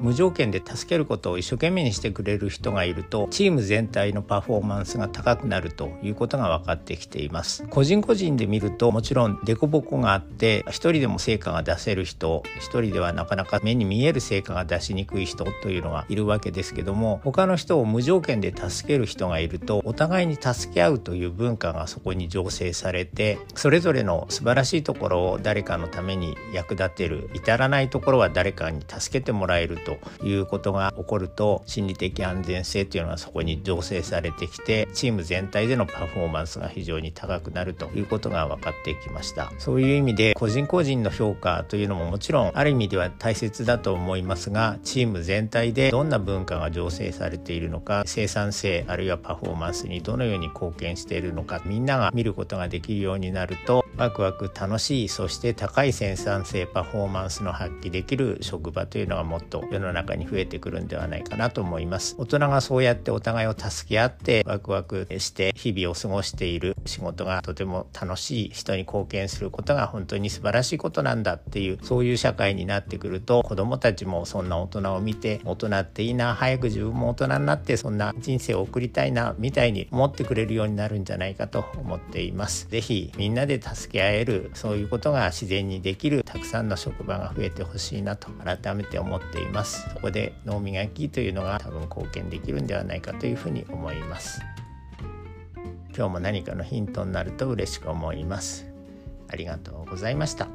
無条件で助けることを一生懸命にしてくれる人がいるとチーム全体のパフォーマンスが高くなるということが分かってきています。個人個人で見るともちろん凸凹があって一人でも成果が出せる人一人ではなかなか目に見える成果が出しにくい人というのがいるわけですけども他の人を無条件で助ける人がいるとお互いに助け合うという文化がそこに醸成されてそれぞれの素晴らしいところを誰かのために役立てる至らないところは誰かに助けてもらえるということが起こると心理的安全性というのがそこに醸成されてきてチーム全体でのパフォーマンスが非常に高くなるということが分かってきました。そういう意味で個人個人の評価というのももちろんある意味では大切だと思いますがチーム全体でどんな文化が醸成されているのか生産性あるいはパフォーマンスにどのように貢献しているのかみんなが見ることができるようになるとワクワク楽しいそして高い生産性パフォーマンスの発揮できる職場というのがもっと世の中に増えてくるんではないかなと思います大人がそうやってお互いを助け合ってワクワクして日々を過ごしている仕事がとても楽しい人に貢献することが本当に素晴らしいことなんだっていうそういう社会になってくると子どもたちもそんな大人を見て大人っていいな早く自分も大人になってそんな人生を送りたいなみたいに思ってくれるようになるんじゃないかと思っています。ぜひみんなで助け合えるそういうことが自然にできるたくさんの職場が増えてほしいなと改めて思っていますそこで脳磨きというのが多分貢献できるんではないかというふうに思います。今日も何かのヒントになると嬉しく思います。ありがとうございました。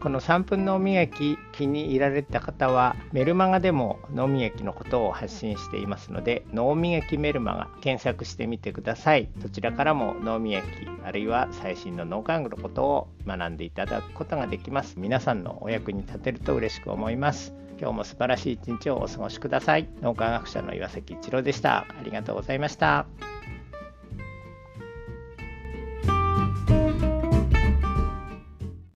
この3分脳磨き気に入られた方はメルマガでも脳磨きのことを発信していますので脳磨きメルマガ検索してみてください。どちらからも脳磨きあるいは最新の脳科学のことを学んでいただくことができます。皆さんのお役に立てると嬉しく思います。今日も素晴らしい一日をお過ごしください。脳科学者の岩崎一郎でした。ありがとうございました。